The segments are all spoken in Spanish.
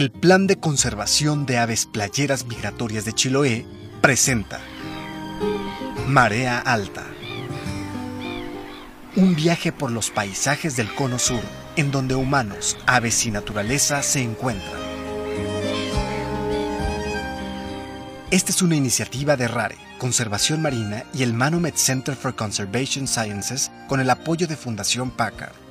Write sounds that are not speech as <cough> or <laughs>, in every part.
El Plan de Conservación de Aves Playeras Migratorias de Chiloé presenta Marea Alta. Un viaje por los paisajes del Cono Sur, en donde humanos, aves y naturaleza se encuentran. Esta es una iniciativa de RARE, Conservación Marina y el Manomet Center for Conservation Sciences con el apoyo de Fundación Packard.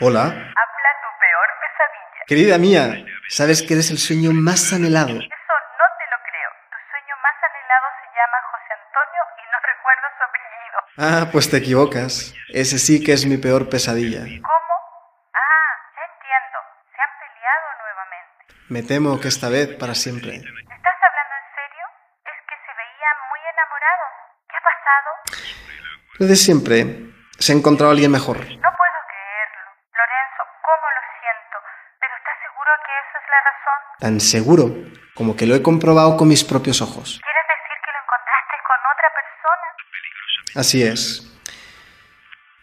Hola. Habla tu peor pesadilla. Querida mía, sabes que eres el sueño más anhelado. Eso no te lo creo. Tu sueño más anhelado se llama José Antonio y no recuerdo su apellido. Ah, pues te equivocas. Ese sí que es mi peor pesadilla. ¿Cómo? Ah, ya entiendo. Se han peleado nuevamente. Me temo que esta vez para siempre. ¿Estás hablando en serio? Es que se veían muy enamorados. ¿Qué ha pasado? Lo de siempre. Se ha encontrado alguien mejor. No puedo creerlo. Lorenzo, ¿cómo lo siento? ¿Pero estás seguro que esa es la razón? Tan seguro como que lo he comprobado con mis propios ojos. ¿Quieres decir que lo encontraste con otra persona? Así es.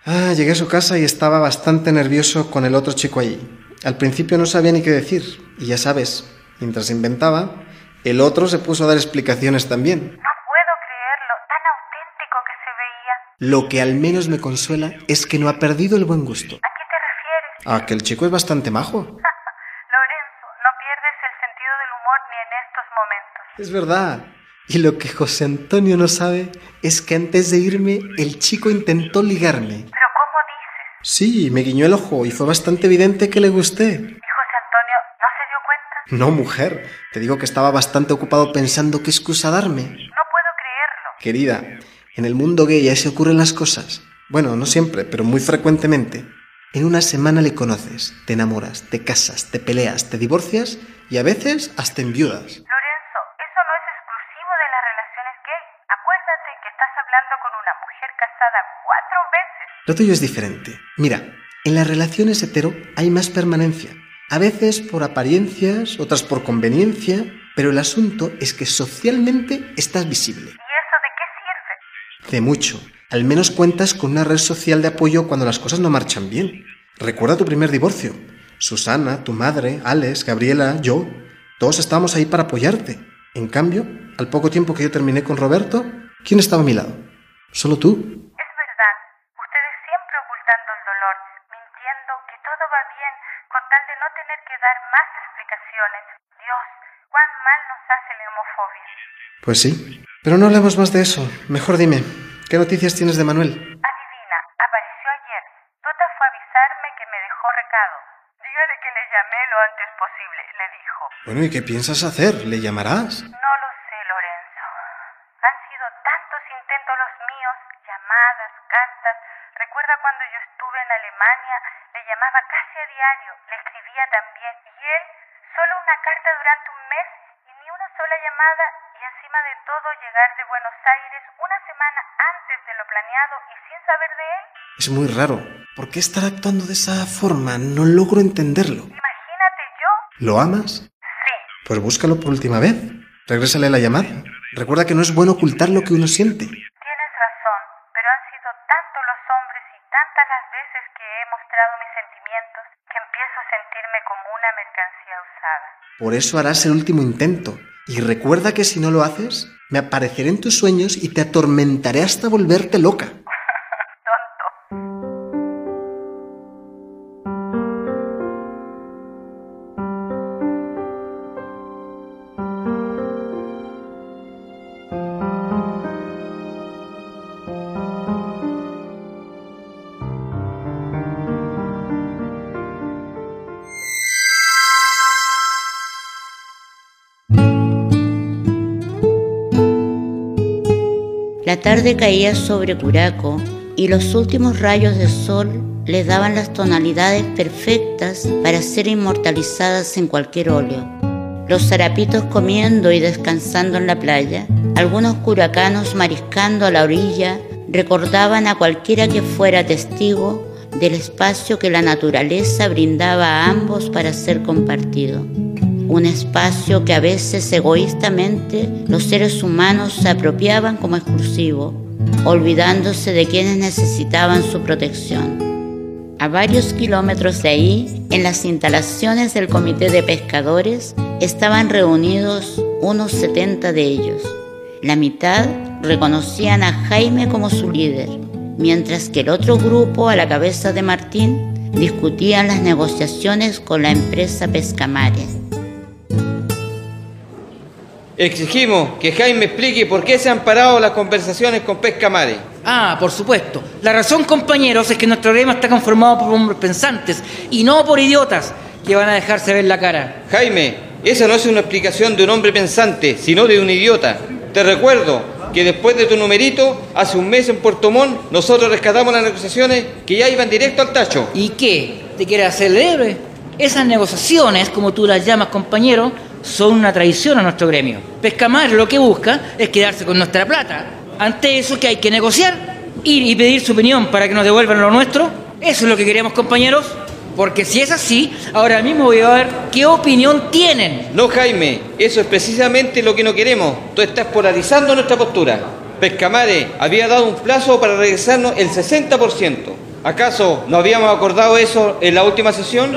Ah, llegué a su casa y estaba bastante nervioso con el otro chico allí. Al principio no sabía ni qué decir. Y ya sabes, mientras inventaba, el otro se puso a dar explicaciones también. No puedo creerlo. Tan auténtico que se veía. Lo que al menos me consuela es que no ha perdido el buen gusto. ¿A qué te refieres? Ah, que el chico es bastante majo. <laughs> Lorenzo, no pierdes el sentido del humor ni en estos momentos. Es verdad. Y lo que José Antonio no sabe es que antes de irme, el chico intentó ligarme. ¿Pero cómo dices? Sí, me guiñó el ojo y fue bastante evidente que le gusté. ¿Y José Antonio no se dio cuenta? No, mujer. Te digo que estaba bastante ocupado pensando qué excusa darme. No puedo creerlo. Querida, en el mundo gay ya se ocurren las cosas. Bueno, no siempre, pero muy frecuentemente. En una semana le conoces, te enamoras, te casas, te peleas, te divorcias y a veces hasta enviudas. Lorenzo, eso no es exclusivo de las relaciones gay. Acuérdate que estás hablando con una mujer casada cuatro veces. Lo tuyo es diferente. Mira, en las relaciones hetero hay más permanencia. A veces por apariencias, otras por conveniencia, pero el asunto es que socialmente estás visible. ¿Y eso de qué sirve? De mucho. Al menos cuentas con una red social de apoyo cuando las cosas no marchan bien. Recuerda tu primer divorcio. Susana, tu madre, Alex, Gabriela, yo, todos estábamos ahí para apoyarte. En cambio, al poco tiempo que yo terminé con Roberto, ¿quién estaba a mi lado? Solo tú. No tener que dar más explicaciones. Dios, cuán mal nos hace la homofobia. Pues sí. Pero no hablemos más de eso. Mejor dime, ¿qué noticias tienes de Manuel? Adivina, apareció ayer. Tota fue a avisarme que me dejó recado. Dígale que le llamé lo antes posible, le dijo. Bueno, ¿y qué piensas hacer? ¿Le llamarás? No lo sé, Lorenzo. Han sido tantos intentos los míos, llamadas, cartas. Recuerda cuando yo Alemania, le llamaba casi a diario, le escribía también. Y él, solo una carta durante un mes y ni una sola llamada. Y encima de todo, llegar de Buenos Aires una semana antes de lo planeado y sin saber de él. Es muy raro. ¿Por qué estar actuando de esa forma? No logro entenderlo. Imagínate yo. ¿Lo amas? Sí. Pues búscalo por última vez. Regrésale la llamada. Recuerda que no es bueno ocultar lo que uno siente. Tienes razón, pero han sido tantos los hombres tantas las veces que he mostrado mis sentimientos que empiezo a sentirme como una mercancía usada. Por eso harás el último intento. Y recuerda que si no lo haces, me apareceré en tus sueños y te atormentaré hasta volverte loca. La tarde caía sobre Curaco y los últimos rayos de sol les daban las tonalidades perfectas para ser inmortalizadas en cualquier óleo. Los zarapitos comiendo y descansando en la playa, algunos curacanos mariscando a la orilla, recordaban a cualquiera que fuera testigo del espacio que la naturaleza brindaba a ambos para ser compartido. Un espacio que a veces egoístamente los seres humanos se apropiaban como exclusivo, olvidándose de quienes necesitaban su protección. A varios kilómetros de ahí, en las instalaciones del Comité de Pescadores, estaban reunidos unos 70 de ellos. La mitad reconocían a Jaime como su líder, mientras que el otro grupo, a la cabeza de Martín, discutían las negociaciones con la empresa Pescamare. Exigimos que Jaime explique por qué se han parado las conversaciones con Pescamare. Ah, por supuesto. La razón, compañeros, es que nuestro gremio está conformado por hombres pensantes y no por idiotas que van a dejarse ver la cara. Jaime, esa no es una explicación de un hombre pensante, sino de un idiota. Te recuerdo que después de tu numerito, hace un mes en Puerto Montt, nosotros rescatamos las negociaciones que ya iban directo al tacho. ¿Y qué? ¿Te quieres hacer el héroe? Esas negociaciones, como tú las llamas, compañero, son una traición a nuestro gremio. Pescamar lo que busca es quedarse con nuestra plata. Ante eso que hay que negociar, ir y pedir su opinión para que nos devuelvan lo nuestro. Eso es lo que queremos, compañeros. Porque si es así, ahora mismo voy a ver qué opinión tienen. No, Jaime, eso es precisamente lo que no queremos. Tú estás polarizando nuestra postura. Pescamare había dado un plazo para regresarnos el 60%. ¿Acaso no habíamos acordado eso en la última sesión?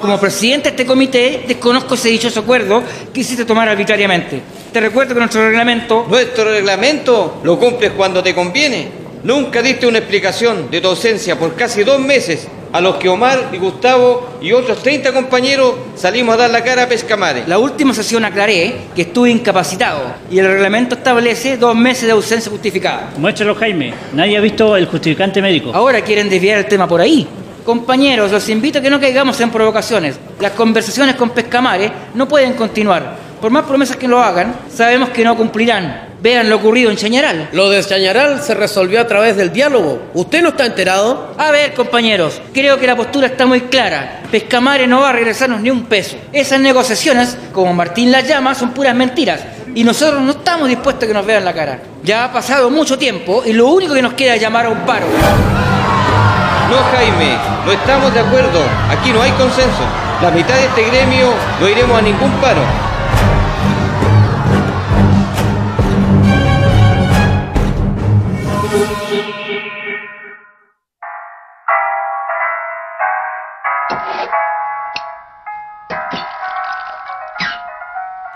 Como presidente de este comité, desconozco ese dichoso acuerdo que hiciste tomar arbitrariamente. Te recuerdo que nuestro reglamento... Nuestro reglamento lo cumples cuando te conviene. Nunca diste una explicación de tu ausencia por casi dos meses a los que Omar y Gustavo y otros 30 compañeros salimos a dar la cara a Pescamare. La última sesión aclaré que estuve incapacitado y el reglamento establece dos meses de ausencia justificada. Muéstralo, Jaime. Nadie ha visto el justificante médico. Ahora quieren desviar el tema por ahí. Compañeros, los invito a que no caigamos en provocaciones. Las conversaciones con Pescamare no pueden continuar. Por más promesas que lo hagan, sabemos que no cumplirán. Vean lo ocurrido en Chañaral. Lo de Chañaral se resolvió a través del diálogo. ¿Usted no está enterado? A ver, compañeros, creo que la postura está muy clara. Pescamare no va a regresarnos ni un peso. Esas negociaciones, como Martín las llama, son puras mentiras. Y nosotros no estamos dispuestos a que nos vean la cara. Ya ha pasado mucho tiempo y lo único que nos queda es llamar a un paro. No, Jaime, no estamos de acuerdo. Aquí no hay consenso. La mitad de este gremio no iremos a ningún paro.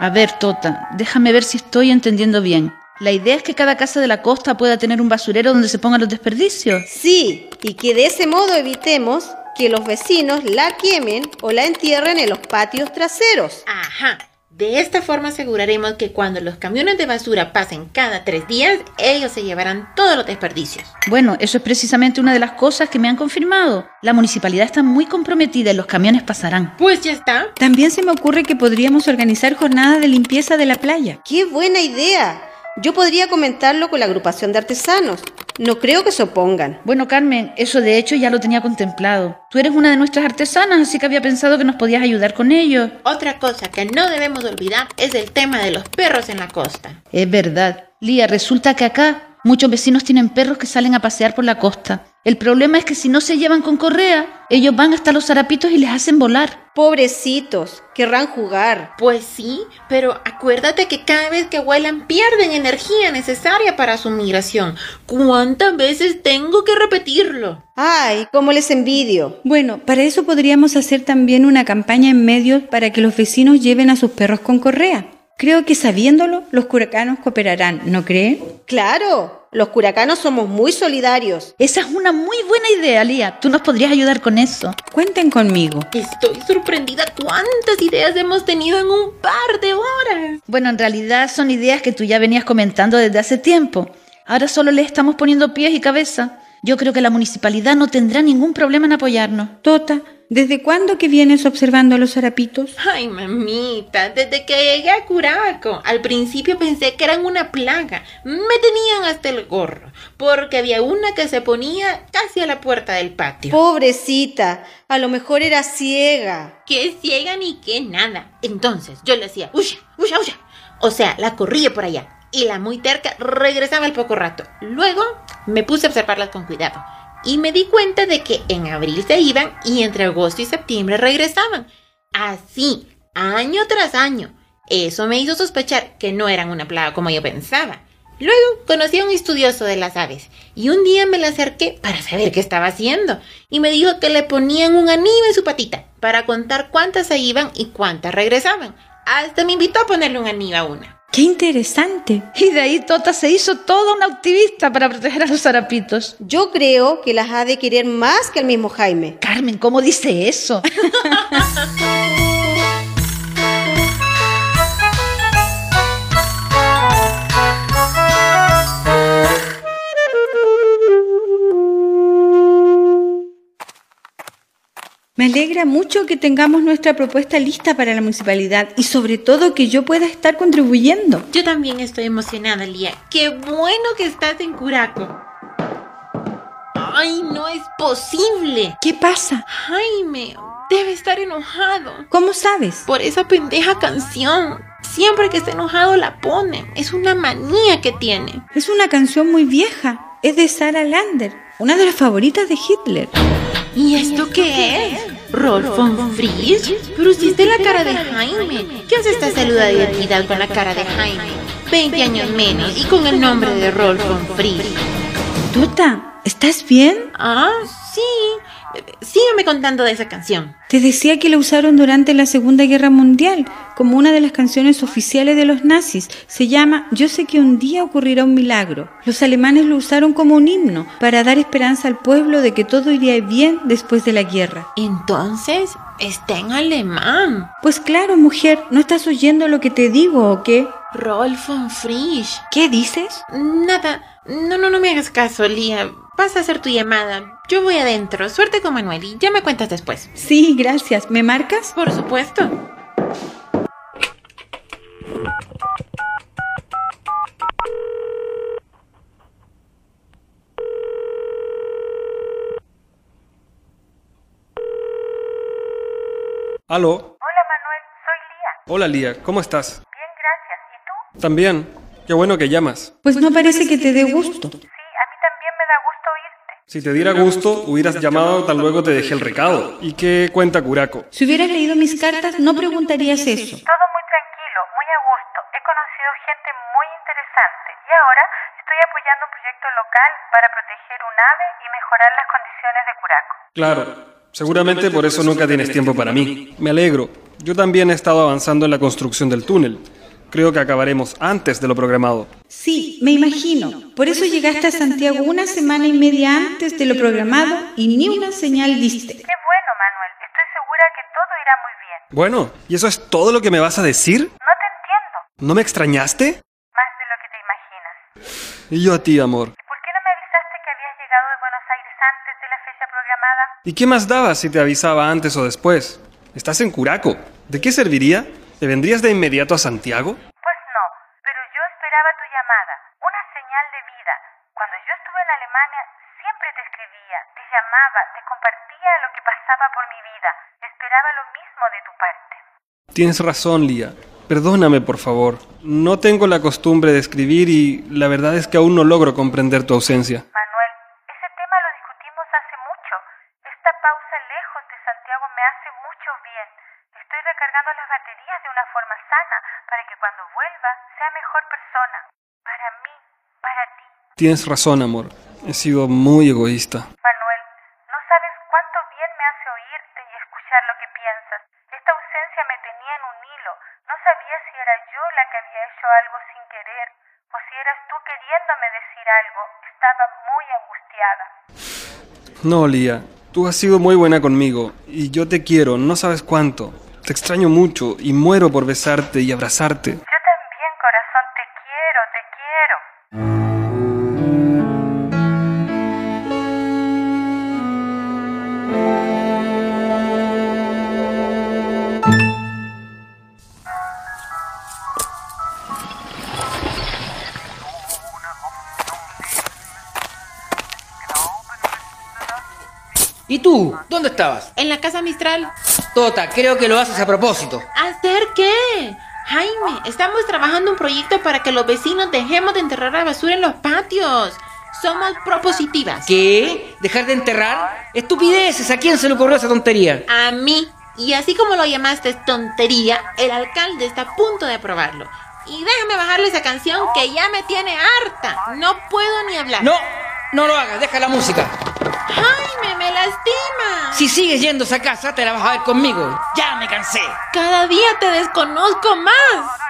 A ver, Tota, déjame ver si estoy entendiendo bien. La idea es que cada casa de la costa pueda tener un basurero donde se pongan los desperdicios. Sí, y que de ese modo evitemos que los vecinos la quemen o la entierren en los patios traseros. Ajá. De esta forma aseguraremos que cuando los camiones de basura pasen cada tres días, ellos se llevarán todos los desperdicios. Bueno, eso es precisamente una de las cosas que me han confirmado. La municipalidad está muy comprometida y los camiones pasarán. Pues ya está. También se me ocurre que podríamos organizar jornadas de limpieza de la playa. ¡Qué buena idea! Yo podría comentarlo con la agrupación de artesanos. No creo que se opongan. Bueno, Carmen, eso de hecho ya lo tenía contemplado. Tú eres una de nuestras artesanas, así que había pensado que nos podías ayudar con ello. Otra cosa que no debemos olvidar es el tema de los perros en la costa. Es verdad. Lía, resulta que acá muchos vecinos tienen perros que salen a pasear por la costa. El problema es que si no se llevan con correa, ellos van hasta los zarapitos y les hacen volar. Pobrecitos, querrán jugar. Pues sí, pero acuérdate que cada vez que vuelan pierden energía necesaria para su migración. ¿Cuántas veces tengo que repetirlo? Ay, cómo les envidio. Bueno, para eso podríamos hacer también una campaña en medios para que los vecinos lleven a sus perros con correa. Creo que sabiéndolo, los curacanos cooperarán, ¿no cree? Claro, los curacanos somos muy solidarios. Esa es una muy buena idea, Lía. Tú nos podrías ayudar con eso. Cuenten conmigo. Estoy sorprendida cuántas ideas hemos tenido en un par de horas. Bueno, en realidad son ideas que tú ya venías comentando desde hace tiempo. Ahora solo le estamos poniendo pies y cabeza. Yo creo que la municipalidad no tendrá ningún problema en apoyarnos. Tota, ¿desde cuándo que vienes observando a los harapitos? Ay, mamita, desde que llegué a Curaco. Al principio pensé que eran una plaga. Me tenían hasta el gorro, porque había una que se ponía casi a la puerta del patio. Pobrecita, a lo mejor era ciega. Que ciega ni que nada. Entonces yo le decía, huya, huya, huya. O sea, la corría por allá. Y la muy terca regresaba al poco rato. Luego me puse a observarlas con cuidado. Y me di cuenta de que en abril se iban y entre agosto y septiembre regresaban. Así, año tras año. Eso me hizo sospechar que no eran una plaga como yo pensaba. Luego conocí a un estudioso de las aves y un día me le acerqué para saber qué estaba haciendo y me dijo que le ponían un anillo en su patita para contar cuántas se iban y cuántas regresaban. Hasta me invitó a ponerle un anillo a una. ¡Qué interesante! Y de ahí Tota se hizo toda una activista para proteger a los zarapitos. Yo creo que las ha de querer más que el mismo Jaime. Carmen, ¿cómo dice eso? <laughs> Me alegra mucho que tengamos nuestra propuesta lista para la municipalidad y sobre todo que yo pueda estar contribuyendo. Yo también estoy emocionada, Lía. ¡Qué bueno que estás en Curaco! ¡Ay, no es posible! ¿Qué pasa? Jaime, debe estar enojado. ¿Cómo sabes? Por esa pendeja canción. Siempre que está enojado la pone. Es una manía que tiene. Es una canción muy vieja. Es de Sarah Lander, una de las favoritas de Hitler. ¿Y esto qué es? ¿Rolf von Frisch? Pero la cara de Jaime. ¿Qué hace esta saluda de identidad con la cara de Jaime? 20 años menos y con el nombre de Rolf von Frisch. Tota, ¿estás bien? Ah, sí. Sígueme contando de esa canción. Te decía que la usaron durante la Segunda Guerra Mundial como una de las canciones oficiales de los nazis. Se llama Yo sé que un día ocurrirá un milagro. Los alemanes lo usaron como un himno para dar esperanza al pueblo de que todo iría bien después de la guerra. Entonces, está en alemán. Pues claro, mujer, ¿no estás oyendo lo que te digo o qué? Rolf von Frisch. ¿Qué dices? Nada. No, no, no me hagas caso, Lía. Vas a hacer tu llamada. Yo voy adentro. Suerte con Manuel y ya me cuentas después. Sí, gracias. ¿Me marcas? Por supuesto. ¿Aló? Hola Manuel, soy Lía. Hola Lía, ¿cómo estás? Bien, gracias. ¿Y tú? También. Qué bueno que llamas. Pues no parece que te dé gusto. Sí, a mí también me da gusto oírte. Si te diera gusto, hubieras llamado tan luego te dejé el recado. ¿Y qué cuenta Curaco? Si hubieras leído mis cartas, no preguntarías eso. Todo muy tranquilo, muy a gusto. He conocido gente muy interesante y ahora estoy apoyando un proyecto local para proteger un ave y mejorar las condiciones de Curaco. Claro. Seguramente por eso nunca tienes tiempo para mí. Me alegro. Yo también he estado avanzando en la construcción del túnel. Creo que acabaremos antes de lo programado. Sí, me imagino. Por eso llegaste a Santiago una semana y media antes de lo programado y ni una señal diste. Qué bueno, Manuel. Estoy segura que todo irá muy bien. Bueno, ¿y eso es todo lo que me vas a decir? No te entiendo. ¿No me extrañaste? Más de lo que te imaginas. Y yo a ti, amor. ¿Por qué no me avisaste que habías llegado de Buenos Aires antes de la fecha programada? ¿Y qué más daba si te avisaba antes o después? Estás en Curaco. ¿De qué serviría? ¿Te vendrías de inmediato a Santiago? Pues no, pero yo esperaba tu llamada, una señal de vida. Cuando yo estuve en Alemania, siempre te escribía, te llamaba, te compartía lo que pasaba por mi vida. Esperaba lo mismo de tu parte. Tienes razón, Lía. Perdóname, por favor. No tengo la costumbre de escribir y la verdad es que aún no logro comprender tu ausencia. Manuel, ese tema lo discutimos hace mucho. Esta pausa lejos de Santiago me hace mucho bien. Estoy recargando las baterías de una forma sana para que cuando vuelva sea mejor persona. Para mí, para ti. Tienes razón, amor. He sido muy egoísta. Manuel, no sabes cuánto bien me hace oírte y escuchar lo que piensas. Esta ausencia me tenía en un hilo. No sabía si era yo la que había hecho algo sin querer o si eras tú queriéndome decir algo. Estaba muy angustiada. No, Lía. Tú has sido muy buena conmigo y yo te quiero, no sabes cuánto. Te extraño mucho y muero por besarte y abrazarte. Yo también, corazón, te quiero, te quiero. ¿Y tú? ¿Dónde estabas? En la casa Mistral. Tota, creo que lo haces a propósito. ¿Hacer qué? Jaime, estamos trabajando un proyecto para que los vecinos dejemos de enterrar la basura en los patios. Somos propositivas. ¿Qué? ¿Dejar de enterrar? Estupideces, ¿a quién se le ocurrió esa tontería? A mí. Y así como lo llamaste tontería, el alcalde está a punto de aprobarlo. Y déjame bajarle esa canción que ya me tiene harta. No puedo ni hablar. No, no lo hagas, deja la música. Jaime, me lastima. Si sigues yendo a esa casa, te la vas a ver conmigo. Ya me cansé. Cada día te desconozco más.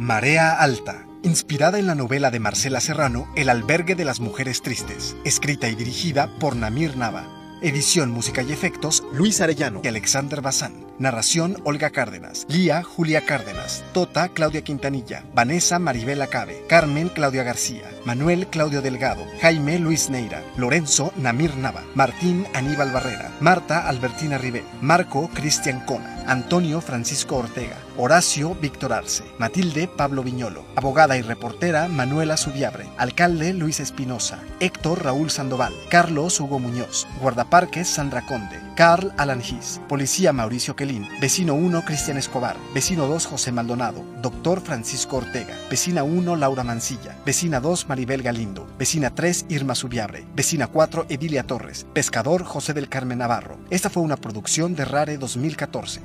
Marea Alta, inspirada en la novela de Marcela Serrano El albergue de las mujeres tristes, escrita y dirigida por Namir Nava. Edición, música y efectos, Luis Arellano y Alexander Bazán. Narración, Olga Cárdenas. Lía, Julia Cárdenas. Tota, Claudia Quintanilla. Vanessa, Maribel Acabe. Carmen, Claudia García. Manuel, Claudio Delgado. Jaime, Luis Neira. Lorenzo, Namir Nava. Martín, Aníbal Barrera. Marta, Albertina Ribé. Marco, Cristian Cona. Antonio, Francisco Ortega. Horacio, Víctor Arce. Matilde, Pablo Viñolo. Abogada y reportera, Manuela Subiabre. Alcalde, Luis Espinosa. Héctor, Raúl Sandoval. Carlos, Hugo Muñoz. Guardaparques, Sandra Conde. Carl Alan Gis. Policía, Mauricio Quelín. Vecino 1, Cristian Escobar. Vecino 2, José Maldonado. Doctor Francisco Ortega. Vecina 1, Laura Mancilla. Vecina 2, Maribel Galindo. Vecina 3, Irma Subiabre. Vecina 4, Edilia Torres. Pescador, José del Carmen Navarro. Esta fue una producción de Rare 2014.